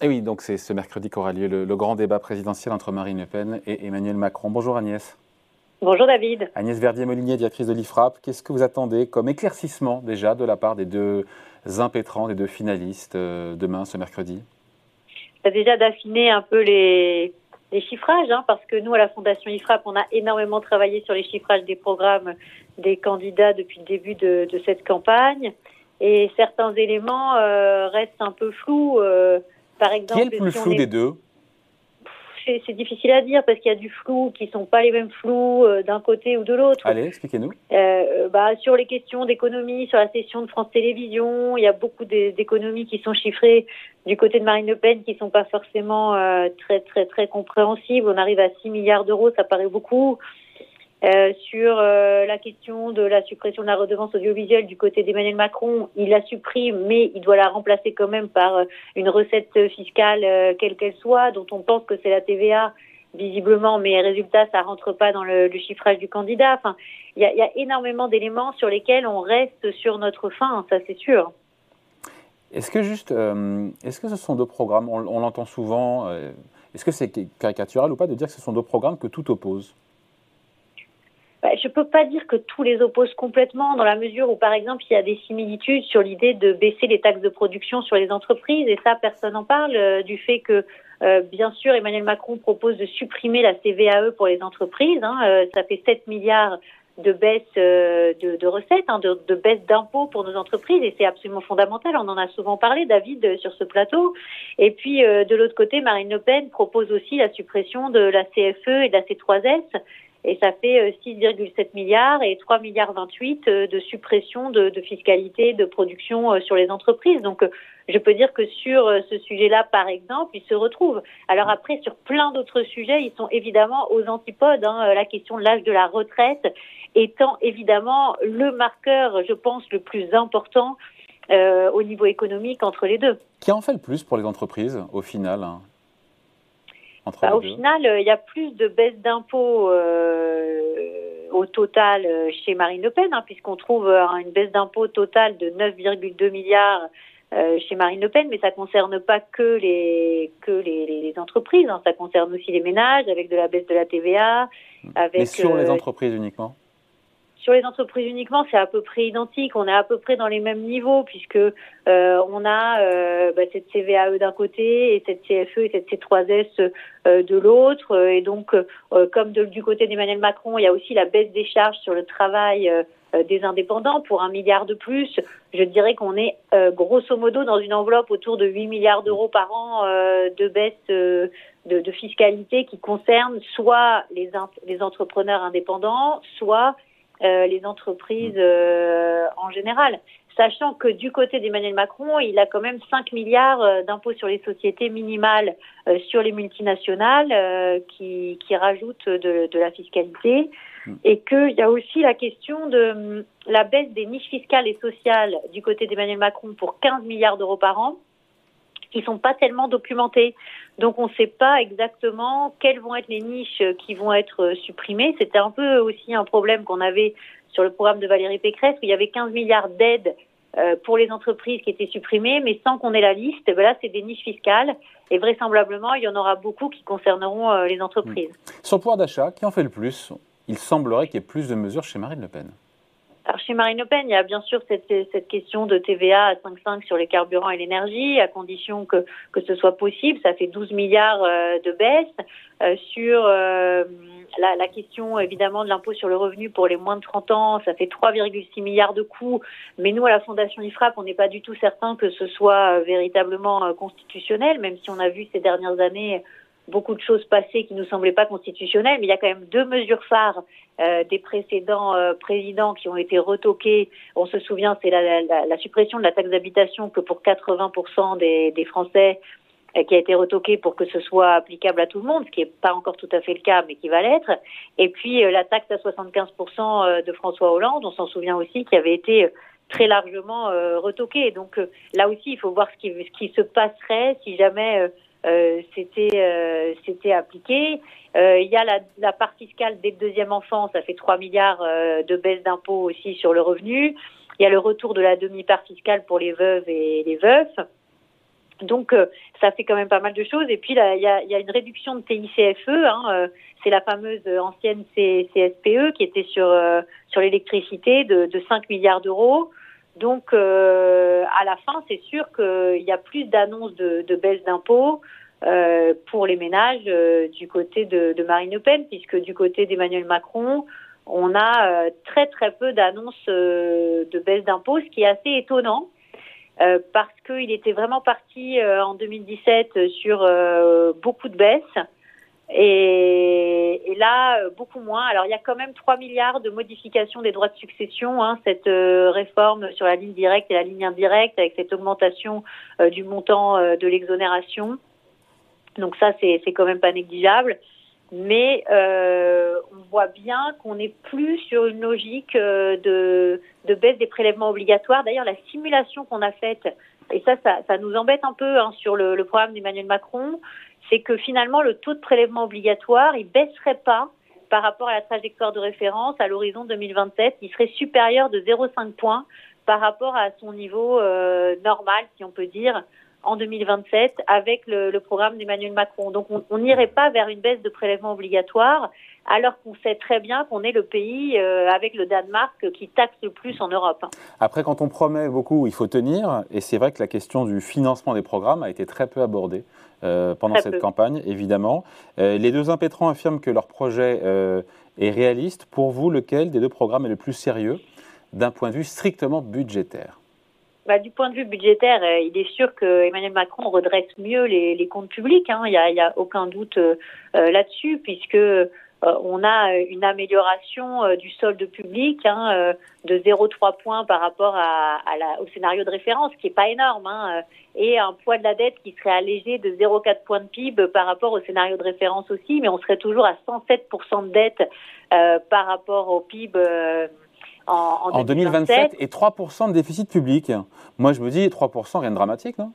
Et oui, donc c'est ce mercredi qu'aura lieu le, grand débat présidentiel entre Marine Le Pen et Emmanuel Macron. Bonjour Agnès. Bonjour David. Agnès Verdier-Molinier, directrice de l'IFRAP. Qu'est-ce que vous attendez comme éclaircissement déjà de la part des deux impétrants, des deux finalistes euh, demain, ce mercredi? Bah, Déjà d'affiner un peu les, chiffrages, hein, parce que nous, à la Fondation IFRAP, on a énormément travaillé sur les chiffrages des programmes des candidats depuis le début de, cette campagne. Et certains éléments euh, restent un peu flous. Euh, par exemple, Qui est le plus flou des deux c'est difficile à dire parce qu'il y a du flou qui sont pas les mêmes flous euh, d'un côté ou de l'autre. Allez, expliquez-nous. Euh, bah, sur les questions d'économie, sur la session de France Télévisions, il y a beaucoup d'économies qui sont chiffrées du côté de Marine Le Pen qui sont pas forcément euh, très très très compréhensibles. On arrive à 6 milliards d'euros, ça paraît beaucoup. Euh, sur euh, la question de la suppression de la redevance audiovisuelle du côté d'Emmanuel Macron, il la supprime, mais il doit la remplacer quand même par euh, une recette fiscale quelle qu'elle soit, dont on pense que c'est la TVA visiblement, mais résultat, ça rentre pas dans le, chiffrage du candidat. Enfin, il y a, énormément d'éléments sur lesquels on reste sur notre fin, ça c'est sûr. Est-ce que juste, est-ce que ce sont deux programmes, on, l'entend souvent, est-ce que c'est caricatural ou pas de dire que ce sont deux programmes que tout oppose? Je ne peux pas dire que tous les opposent complètement, dans la mesure où, par exemple, il y a des similitudes sur l'idée de baisser les taxes de production sur les entreprises, et ça, personne n'en parle, euh, du fait que, euh, bien sûr, Emmanuel Macron propose de supprimer la CVAE pour les entreprises. Hein, euh, ça fait 7 milliards de baisse de, de, recettes, hein, de, de, baisse d'impôts pour nos entreprises, et c'est absolument fondamental. On en a souvent parlé, David, sur ce plateau. Et puis, de l'autre côté, Marine Le Pen propose aussi la suppression de la CFE et de la C3S et ça fait 6,7 euh, milliards et 3 milliards 28 euh, de suppression de, fiscalité de production euh, sur les entreprises. Donc je peux dire que sur ce sujet-là, par exemple, ils se retrouvent. Alors après, sur plein d'autres sujets, ils sont évidemment aux antipodes. Hein, la question de l'âge de la retraite étant évidemment le marqueur, je pense, le plus important au niveau économique entre les deux. Qui en fait le plus pour les entreprises au final bah, au final, euh, il y a plus de baisse d'impôts euh, au total euh, chez Marine Le Pen, hein, puisqu'on trouve une baisse d'impôts totale de 9,2 milliards chez Marine Le Pen, mais ça concerne pas que les que les, entreprises, hein. ça concerne aussi les ménages avec de la baisse de la TVA. Avec, mais sur les entreprises uniquement sur les entreprises uniquement, c'est à peu près identique. On est à peu près dans les mêmes niveaux puisque euh, on a euh, bah, cette CVAE d'un côté et cette CFE et cette C3S euh, de l'autre. Et donc, comme du côté d'Emmanuel Macron, il y a aussi la baisse des charges sur le travail des indépendants pour un milliard de plus. Je dirais qu'on est grosso modo dans une enveloppe autour de 8 milliards d'euros par an de baisse de, de, fiscalité qui concerne soit les, les entrepreneurs indépendants, soit euh, les entreprises euh, en général. Sachant que du côté d'Emmanuel Macron, il a quand même 5 milliards euh, d'impôts sur les sociétés minimales sur les multinationales qui, qui rajoutent de, la fiscalité. Et qu'il y a aussi la question de la baisse des niches fiscales et sociales du côté d'Emmanuel Macron pour 15 milliards d'euros par an qui sont pas tellement documentés. Donc on ne sait pas exactement quelles vont être les niches qui vont être supprimées. C'était un peu aussi un problème qu'on avait sur le programme de Valérie Pécresse où il y avait 15 milliards d'aides euh, pour les entreprises qui étaient supprimées, mais sans qu'on ait la liste. Ben là, c'est des niches fiscales et vraisemblablement, il y en aura beaucoup qui concerneront euh, les entreprises. Sur le pouvoir d'achat, qui en fait le plus? Il semblerait qu'il y ait plus de mesures chez Marine Le Pen. Alors chez Marine Le Pen, il y a bien sûr cette, cette question de TVA à 5,5 sur les carburants et l'énergie, à condition que, que ce soit possible. Ça fait 12 milliards euh, de baisse. Euh, sur euh, la, la, question évidemment de l'impôt sur le revenu pour les moins de 30 ans, ça fait 3,6 milliards de coûts. Mais nous, à la Fondation IFRAP, on n'est pas du tout certain que ce soit véritablement constitutionnel, même si on a vu ces dernières années beaucoup de choses passées qui nous semblaient pas constitutionnelles, mais il y a quand même deux mesures phares euh, des précédents euh, présidents qui ont été retoquées. On se souvient, c'est la, la, la, suppression de la taxe d'habitation que pour 80% des, des Français euh, qui a été retoquée pour que ce soit applicable à tout le monde, ce qui n'est pas encore tout à fait le cas, mais qui va l'être. Et puis la taxe à 75% de François Hollande, on s'en souvient aussi, qui avait été très largement retoquée. Donc là aussi, il faut voir ce qui, ce qui se passerait si jamais euh, c'était euh, c'était appliqué. Euh, il y a la, la, part fiscale dès le deuxième enfant, ça fait 3 milliards de baisse d'impôts aussi sur le revenu. Il y a le retour de la demi-part fiscale pour les veuves et les veufs. Donc, ça fait quand même pas mal de choses. Et puis, il y a, y a, une réduction de TICFE. Hein, c'est la fameuse ancienne CSPE qui était sur, sur l'électricité de, de, 5 milliards d'euros. Donc, à la fin, c'est sûr qu'il y a plus d'annonces de, de, baisse d'impôts pour les ménages du côté de, de, Marine Le Pen, puisque du côté d'Emmanuel Macron, on a très très peu d'annonces de baisse d'impôts, ce qui est assez étonnant. Euh, parce qu'il était vraiment parti euh, en 2017 sur euh, beaucoup de baisses. Et, et, là, beaucoup moins. Alors, il y a quand même 3 milliards de modifications des droits de succession, hein, cette réforme sur la ligne directe et la ligne indirecte, avec cette augmentation du montant de l'exonération. Donc ça, c'est quand même pas négligeable mais euh, on voit bien qu'on n'est plus sur une logique euh, de, de, baisse des prélèvements obligatoires. D'ailleurs, la simulation qu'on a faite, et ça, ça, ça, nous embête un peu hein, sur le, le programme d'Emmanuel Macron, c'est que finalement, le taux de prélèvement obligatoire, il baisserait pas par rapport à la trajectoire de référence à l'horizon 2027. Il serait supérieur de 0,5 points par rapport à son niveau euh, normal, si on peut dire, en 2027 avec le, programme d'Emmanuel Macron. Donc on n'irait pas vers une baisse de prélèvements obligatoires alors qu'on sait très bien qu'on est le pays euh, avec le Danemark qui taxe le plus en Europe. Après, quand on promet beaucoup, il faut tenir. Et c'est vrai que la question du financement des programmes a été très peu abordée euh, pendant cette campagne, évidemment. Euh, les deux impétrants affirment que leur projet euh, est réaliste. Pour vous, lequel des deux programmes est le plus sérieux d'un point de vue strictement budgétaire? Bah, du point de vue budgétaire, il est sûr que Emmanuel Macron redresse mieux les, les comptes publics. Hein. Il n'y a, aucun doute là-dessus, puisque on a une amélioration du solde public hein, de 0,3 points par rapport à, à la, au scénario de référence, qui est pas énorme, hein, et un poids de la dette qui serait allégé de 0,4 points de PIB par rapport au scénario de référence aussi, mais on serait toujours à 107% de dette par rapport au PIB en, 2027. Et 3% de déficit public. Moi, je me dis 3%, rien de dramatique, non?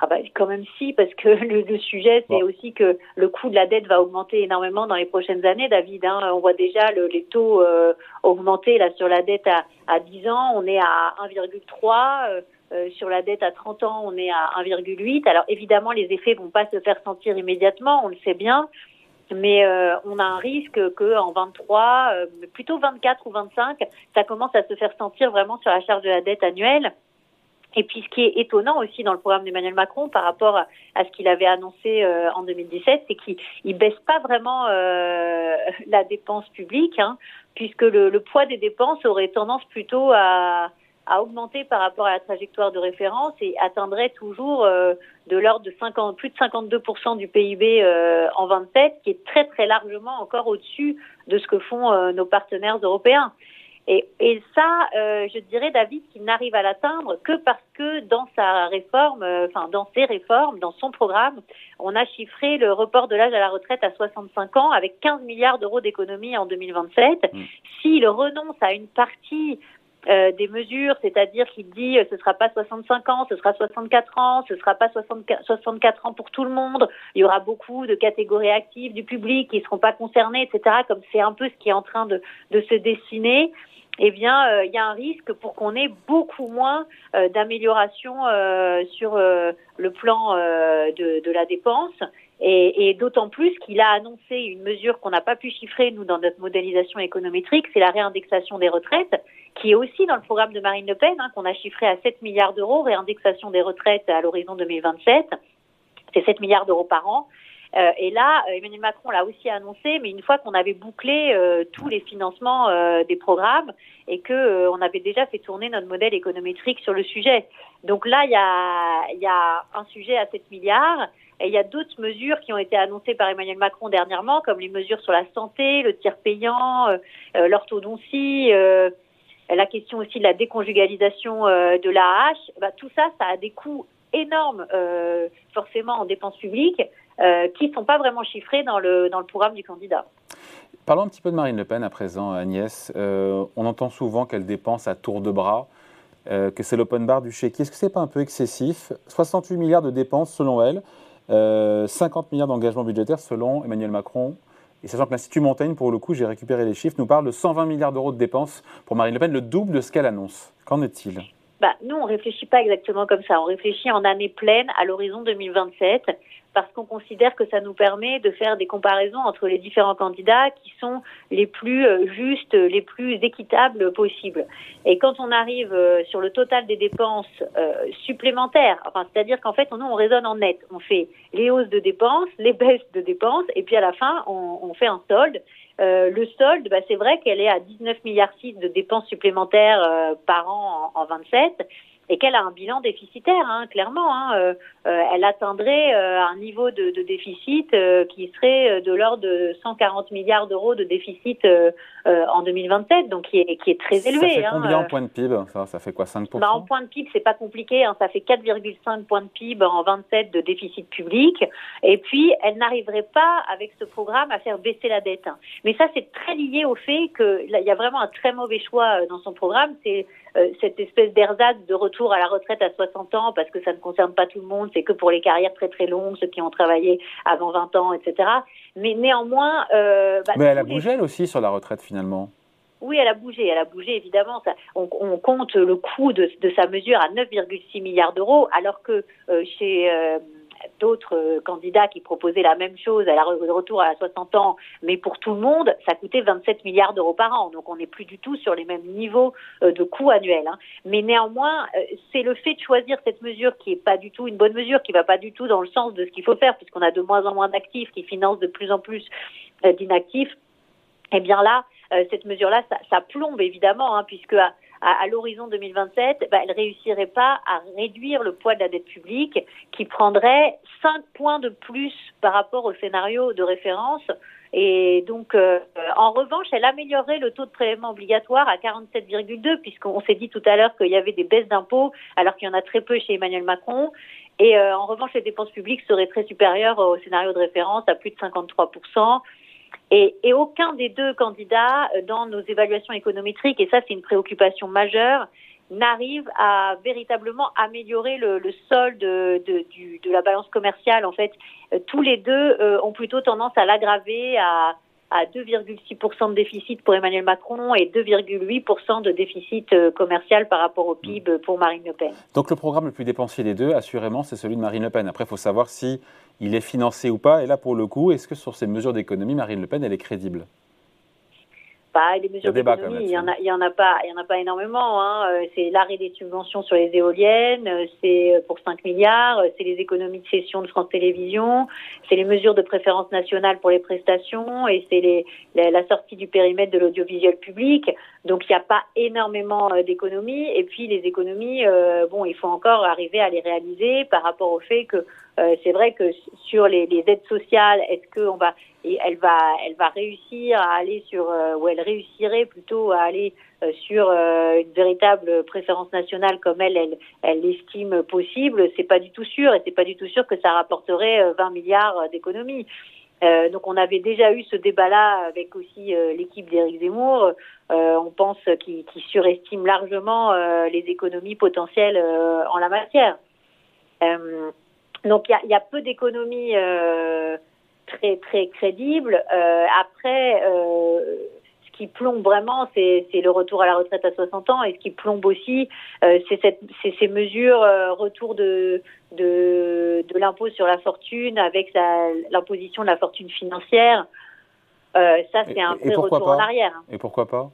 Ah bah, quand même si, parce que le, sujet, c'est aussi que le coût de la dette va augmenter énormément dans les prochaines années, David. Hein. On voit déjà le, les taux euh, augmenter là sur la dette à, à 10 ans, on est à 1,3. Euh, euh, sur la dette à 30 ans, on est à 1,8. Alors évidemment, les effets vont pas se faire sentir immédiatement, on le sait bien, mais euh, on a un risque que en 23, euh, plutôt 24 ou 25, ça commence à se faire sentir vraiment sur la charge de la dette annuelle. Et puis ce qui est étonnant aussi dans le programme d'Emmanuel Macron par rapport à, ce qu'il avait annoncé euh, en 2017, c'est qu'il ne baisse pas vraiment la dépense publique, hein, puisque le, poids des dépenses aurait tendance plutôt à, a augmenté par rapport à la trajectoire de référence et atteindrait toujours euh, de l'ordre de 50, plus de 52% du PIB euh, en 27, qui est très très largement encore au-dessus de ce que font euh, nos partenaires européens. Et, et ça, je dirais, David, qu'il n'arrive à l'atteindre que parce que dans sa réforme, enfin dans ses réformes, dans son programme, on a chiffré le report de l'âge à la retraite à 65 ans avec 15 milliards d'euros d'économie en 2027. Mmh. S'il renonce à une partie euh, des mesures, c'est-à-dire qu'il dit euh, ce sera pas 65 ans, ce sera 64 ans, ce sera pas 64, ans pour tout le monde. Il y aura beaucoup de catégories actives du public qui ne seront pas concernées, etc. Comme c'est un peu ce qui est en train de, se dessiner. Eh bien, euh, il y a un risque pour qu'on ait beaucoup moins d'amélioration sur le plan de, la dépense et, et d'autant plus qu'il a annoncé une mesure qu'on n'a pas pu chiffrer, nous, dans notre modélisation économétrique, c'est la réindexation des retraites, qui est aussi dans le programme de Marine Le Pen, hein, qu'on a chiffré à 7 milliards d'euros, réindexation des retraites à l'horizon 2027. C'est 7 milliards d'euros par an. Euh, et là, Emmanuel Macron l'a aussi annoncé, mais une fois qu'on avait bouclé euh, tous les financements euh, des programmes et que on avait déjà fait tourner notre modèle économétrique sur le sujet. Donc là, il y a, y a un sujet à 7 milliards. Et il y a d'autres mesures qui ont été annoncées par Emmanuel Macron dernièrement, comme les mesures sur la santé, le tiers payant, l'orthodontie, la question aussi de la déconjugalisation de l'AH. Bah, tout ça, ça a des coûts énormes, forcément, en dépenses publiques. Euh, qui ne sont pas vraiment chiffrés dans le, dans le programme du candidat. Parlons un petit peu de Marine Le Pen à présent, Agnès. Euh, on entend souvent qu'elle dépense à tour de bras, euh, que c'est l'open bar du chéquier. Est-ce que ce n'est pas un peu excessif? 68 milliards de dépenses selon elle, 50 milliards d'engagements budgétaires selon Emmanuel Macron. Et sachant que l'Institut Montaigne, pour le coup, j'ai récupéré les chiffres, nous parle de 120 milliards d'euros de dépenses pour Marine Le Pen, le double de ce qu'elle annonce. Qu'en est-il? Bah, nous, on réfléchit pas exactement comme ça. On réfléchit en année pleine à l'horizon 2027 parce qu'on considère que ça nous permet de faire des comparaisons entre les différents candidats qui sont les plus euh, justes, les plus équitables possibles. Et quand on arrive euh, sur le total des dépenses euh, supplémentaires, enfin, c'est-à-dire qu'en fait, nous, on raisonne en net. On fait les hausses de dépenses, les baisses de dépenses, et puis à la fin, on, fait un solde. Le solde, bah, c'est vrai qu'elle est à 19 milliards 6 de dépenses supplémentaires par an en 27 et qu'elle a un bilan déficitaire, hein, clairement. Hein, euh, euh elle atteindrait euh, un niveau de, de déficit euh, qui serait de l'ordre de 140 milliards d'euros de déficit en 2027, donc qui est, qui est très élevé. Ça fait hein, combien en points de PIB ça, ça fait quoi 5% bah, En points de PIB, c'est pas compliqué. Hein, ça fait 4,5 points de PIB en 27 de déficit public. Et puis, elle n'arriverait pas avec ce programme à faire baisser la dette. Hein. Mais ça, c'est très lié au fait qu'il y a vraiment un très mauvais choix dans son programme. C'est euh, cette espèce d'ersatz de retour à la retraite à 60 ans parce que ça ne concerne pas tout le monde, c'est que pour les carrières très très longues, ceux qui ont travaillé avant 20 ans, etc. Mais néanmoins... Euh, bah, Mais elle a bougé, elle aussi, sur la retraite finalement oui, elle a bougé, elle a bougé évidemment. Ça, on, on, compte le coût de, de sa mesure à 9,6 milliards d'euros, alors que euh, chez d'autres euh, candidats qui proposaient la même chose à la retour à 60 ans, mais pour tout le monde, ça coûtait 27 milliards d'euros par an. Donc on n'est plus du tout sur les mêmes niveaux euh, de coûts annuels. Hein. Mais néanmoins, euh, c'est le fait de choisir cette mesure qui est pas du tout une bonne mesure, qui va pas du tout dans le sens de ce qu'il faut faire, puisqu'on a de moins en moins d'actifs qui financent de plus en plus d'inactifs. Eh bien là, cette mesure-là, ça, plombe évidemment, hein, puisque à, l'horizon 2027, bah, elle réussirait pas à réduire le poids de la dette publique, qui prendrait 5 points de plus par rapport au scénario de référence. Et donc, euh, en revanche, elle améliorerait le taux de prélèvement obligatoire à 47,2, puisqu'on s'est dit tout à l'heure qu'il y avait des baisses d'impôts, alors qu'il y en a très peu chez Emmanuel Macron. Et euh, en revanche, les dépenses publiques seraient très supérieures au scénario de référence à plus de 53 et, aucun des deux candidats, euh, dans nos évaluations économétriques, et ça c'est une préoccupation majeure, n'arrive à véritablement améliorer le, solde de, de, de, la balance commerciale. En fait, euh, tous les deux euh, ont plutôt tendance à l'aggraver, à, à 2,6% de déficit pour Emmanuel Macron et 2,8% de déficit euh, commercial par rapport au PIB pour Marine Le Pen. Donc le programme le plus dépensier des deux, assurément, c'est celui de Marine Le Pen. Après, il faut savoir si il est financé ou pas. Et là, pour le coup, est-ce que sur ces mesures d'économie, Marine Le Pen, elle est crédible? Pas les mesures d'économie, il y en a, il y en a pas, il y en a pas énormément. Hein. Euh, c'est l'arrêt des subventions sur les éoliennes, euh, c'est euh, pour 5 milliards, c'est les économies de cession de France Télévisions, c'est les mesures de préférence nationale pour les prestations et c'est les, la, sortie du périmètre de l'audiovisuel public. Donc il n'y a pas énormément d'économies. Et puis les économies, bon, il faut encore arriver à les réaliser par rapport au fait que euh, c'est vrai que sur les, les aides sociales, est-ce qu'on va, et elle va, réussir à aller sur, euh, ou elle réussirait plutôt à aller euh, sur une véritable préférence nationale comme elle, elle, elle l'estime possible. C'est pas du tout sûr, et c'est pas du tout sûr que ça rapporterait 20 milliards d'économies. Euh, donc on avait déjà eu ce débat-là avec aussi l'équipe d'Éric Zemmour. Euh, on pense qu'il qu surestime largement les économies potentielles en la matière. Donc il y a, peu d'économies euh, très très crédibles. Euh, après, euh, ce qui plombe vraiment, c'est le retour à la retraite à 60 ans, et ce qui plombe aussi, euh, c'est ces mesures retour de de, de l'impôt sur la fortune avec l'imposition de la fortune financière. Ça, c'est un vrai retour en arrière. Et pourquoi pas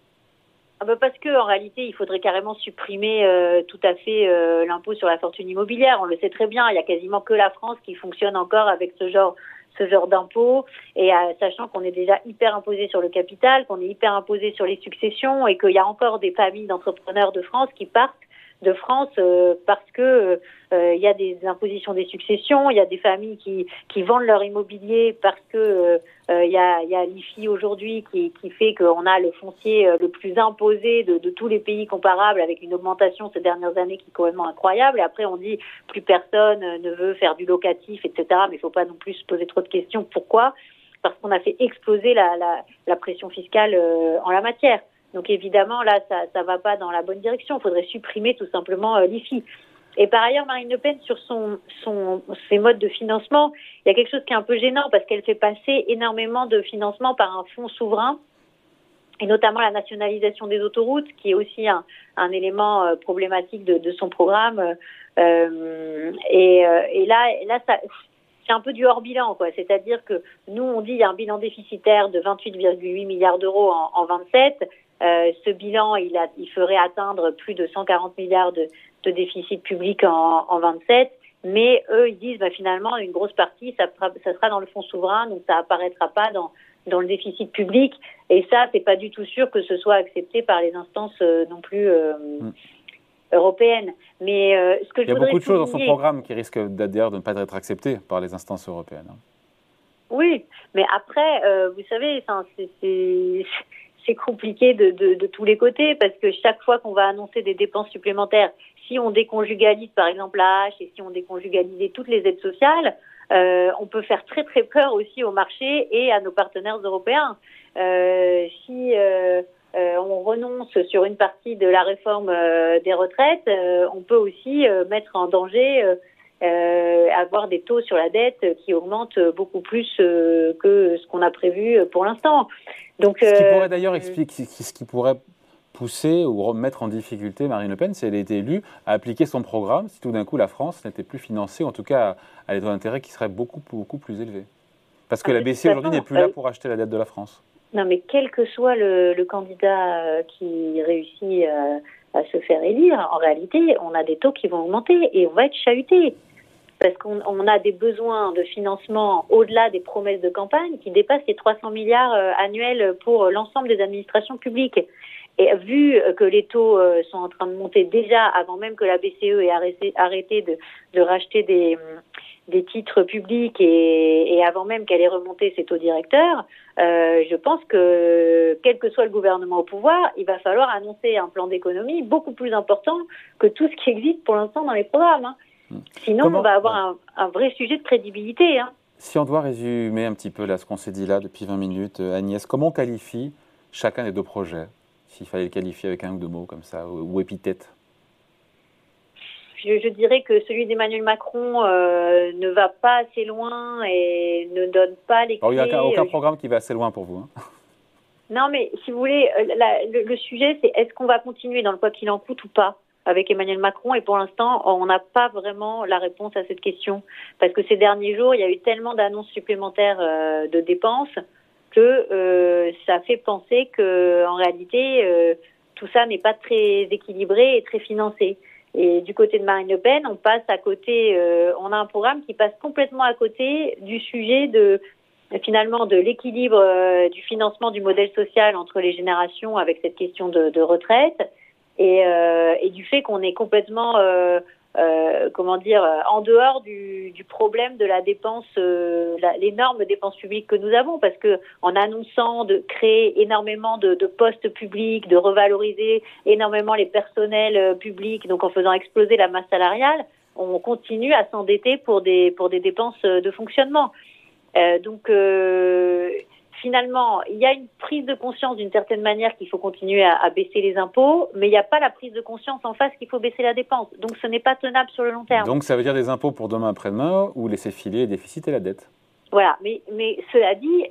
ah bah parce que en réalité, il faudrait carrément supprimer euh, tout à fait euh, l'impôt sur la fortune immobilière. On le sait très bien, il y a quasiment que la France qui fonctionne encore avec ce genre ce genre d'impôt et euh, sachant qu'on est déjà hyper imposé sur le capital, qu'on est hyper imposé sur les successions et qu'il y a encore des familles d'entrepreneurs de France qui partent de France euh, parce que euh, il y a des impositions des successions, il y a des familles qui, qui vendent leur immobilier parce que euh, il y a, y a l'IFI aujourd'hui qui, qui fait qu'on a le foncier le plus imposé de, de tous les pays comparables avec une augmentation ces dernières années qui est complètement incroyable. Et après on dit plus personne ne veut faire du locatif, etc. Mais il faut pas non plus se poser trop de questions. Pourquoi? Parce qu'on a fait exploser la, la, la pression fiscale en la matière. Donc évidemment, là, ça ne va pas dans la bonne direction. Il faudrait supprimer tout simplement euh, l'IFI. Et par ailleurs, Marine Le Pen, sur son, son, ses modes de financement, il y a quelque chose qui est un peu gênant parce qu'elle fait passer énormément de financement par un fonds souverain et notamment la nationalisation des autoroutes, qui est aussi un, un élément euh, problématique de, de, son programme. Euh, et, euh, et, là, là ça, c'est un peu du hors bilan, quoi. C'est-à-dire que nous, on dit il y a un bilan déficitaire de 28,8 milliards d'euros en, en 27. Euh, ce bilan, il, a, il ferait atteindre plus de 140 milliards de, de déficit public en, en 27. Mais eux, ils disent bah, finalement, une grosse partie, ça, ça sera dans le fonds souverain, donc ça apparaîtra pas dans, dans le déficit public. Et ça, c'est pas du tout sûr que ce soit accepté par les instances euh, non plus euh, mm. européennes. Mais euh, ce que il y a beaucoup de choses dans son programme qui risquent d'ailleurs de ne pas être acceptées par les instances européennes. Hein. Oui, mais après, vous savez, c'est compliqué de, de, de, tous les côtés parce que chaque fois qu'on va annoncer des dépenses supplémentaires, si on déconjugalise par exemple la hache et si on déconjugalisait toutes les aides sociales, euh, on peut faire très très peur aussi au marché et à nos partenaires européens. Euh, si euh, euh on renonce sur une partie de la réforme euh, des retraites, euh, on peut aussi mettre en danger avoir des taux sur la dette qui augmentent beaucoup plus que ce qu'on a prévu pour l'instant. Donc, ce qui pourrait d'ailleurs expliquer, ce qui pourrait pousser ou remettre en difficulté Marine Le Pen si elle était élue à appliquer son programme, si tout d'un coup la France n'était plus financée, en tout cas à, des taux d'intérêt qui seraient beaucoup, beaucoup plus élevés. Parce que ah, la BCE aujourd'hui n'est plus là pour acheter la dette de la France. Non, mais quel que soit le, le candidat euh, qui réussit euh, à se faire élire, en réalité, on a des taux qui vont augmenter et on va être chahuté. Parce qu'on on a des besoins de financement au-delà des promesses de campagne qui dépassent les 300 milliards euh, annuels pour l'ensemble des administrations publiques. Et vu que les taux euh, sont en train de monter déjà avant même que la BCE ait arrêté, de, racheter des, titres publics et, avant même qu'elle ait remonté ses taux directeurs, euh, je pense que quel que soit le gouvernement au pouvoir, il va falloir annoncer un plan d'économie beaucoup plus important que tout ce qui existe pour l'instant dans les programmes. Hein. Sinon, on va avoir un, un, vrai sujet de crédibilité. Hein. Si on doit résumer un petit peu là, ce qu'on s'est dit là depuis 20 minutes, euh, Agnès, comment on qualifie chacun des deux projets s'il fallait le qualifier avec un ou deux mots comme ça, ou, épithète? Je, je, dirais que celui d'Emmanuel Macron euh, ne va pas assez loin et ne donne pas les clés. il n'y a aucun, programme qui va assez loin pour vous. Hein. Non, mais si vous voulez, euh, la, le, le, sujet, c'est est-ce qu'on va continuer dans le quoi qu'il en coûte ou pas? Avec Emmanuel Macron. Et pour l'instant, on n'a pas vraiment la réponse à cette question. Parce que ces derniers jours, il y a eu tellement d'annonces supplémentaires euh, de dépenses que euh, ça fait penser que en réalité euh, tout ça n'est pas très équilibré et très financé. Et du côté de Marine Le Pen, on passe à côté, on a un programme qui passe complètement à côté du sujet de finalement de l'équilibre du financement du modèle social entre les générations avec cette question de retraite et, euh, et, du fait qu'on est complètement euh, comment dire, euh, en dehors du, problème de la dépense, euh, l'énorme dépense publique que nous avons, parce que en annonçant de créer énormément de, postes publics, de revaloriser énormément les personnels euh, publics, donc en faisant exploser la masse salariale, on continue à s'endetter pour des pour des dépenses de fonctionnement. Euh, donc finalement, il y a une prise de conscience d'une certaine manière qu'il faut continuer à, à, baisser les impôts, mais il n'y a pas la prise de conscience en face qu'il faut baisser la dépense. Donc ce n'est pas tenable sur le long terme. Donc ça veut dire des impôts pour demain après-demain ou laisser filer les déficits et la dette? Voilà, mais, mais cela dit,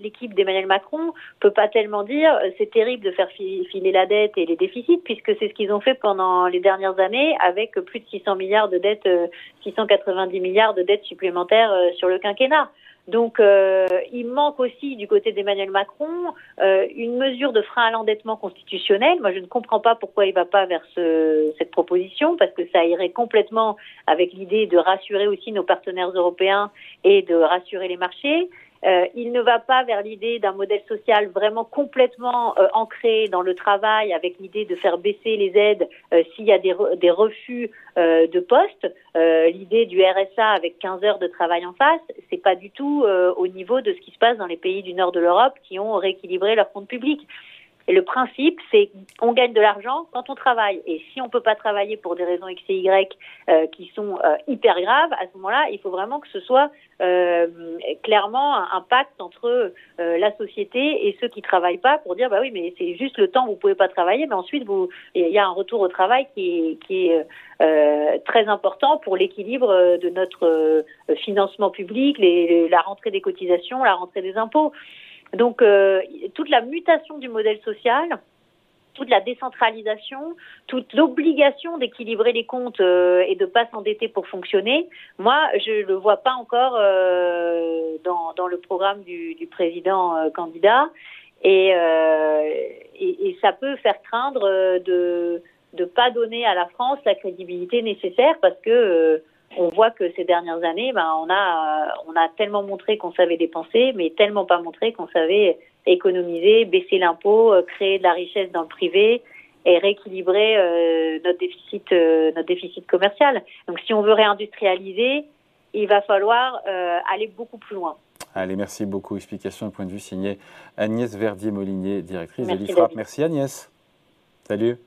l'équipe d'Emmanuel Macron peut pas tellement dire euh, c'est terrible de faire filer la dette et les déficits, puisque c'est ce qu'ils ont fait pendant les dernières années avec plus de 600 milliards de dettes, 690 euh, milliards de dettes supplémentaires euh, sur le quinquennat. Donc, euh, il manque aussi du côté d'Emmanuel Macron euh, une mesure de frein à l'endettement constitutionnel. Moi, je ne comprends pas pourquoi il ne va pas vers ce, cette proposition, parce que ça irait complètement avec l'idée de rassurer aussi nos partenaires européens et de rassurer les marchés. Euh, il ne va pas vers l'idée d'un modèle social vraiment complètement euh, ancré dans le travail, avec l'idée de faire baisser les aides euh, s'il y a des, des refus euh, de poste. L'idée du RSA avec 15 heures de travail en face, c'est pas du tout au niveau de ce qui se passe dans les pays du nord de l'Europe qui ont rééquilibré leur compte public. Et le principe, c'est on gagne de l'argent quand on travaille. Et si on peut pas travailler pour des raisons X et Y euh, qui sont euh, hyper graves, à ce moment-là, il faut vraiment que ce soit euh, clairement un, pacte entre euh, la société et ceux qui travaillent pas pour dire bah oui, mais c'est juste le temps vous pouvez pas travailler, mais ensuite vous il y a un retour au travail qui est, qui est euh, très important pour l'équilibre de notre financement public, les, la rentrée des cotisations, la rentrée des impôts. Donc, toute la mutation du modèle social, toute la décentralisation, toute l'obligation d'équilibrer les comptes euh, et de pas s'endetter pour fonctionner, moi, je le vois pas encore euh, dans, dans, le programme du, du président euh, candidat. Et, et, et, ça peut faire craindre de ne pas donner à la France la crédibilité nécessaire parce que on voit que ces dernières années, ben, on a on a tellement montré qu'on savait dépenser, mais tellement pas montré qu'on savait économiser, baisser l'impôt, euh, créer de la richesse dans le privé et rééquilibrer euh, notre déficit euh, notre déficit commercial. Donc si on veut réindustrialiser, il va falloir aller beaucoup plus loin. Allez, merci beaucoup. Explication et point de vue signé Agnès Verdier-Molinier, directrice de l'IFRAP. Merci Agnès. Salut.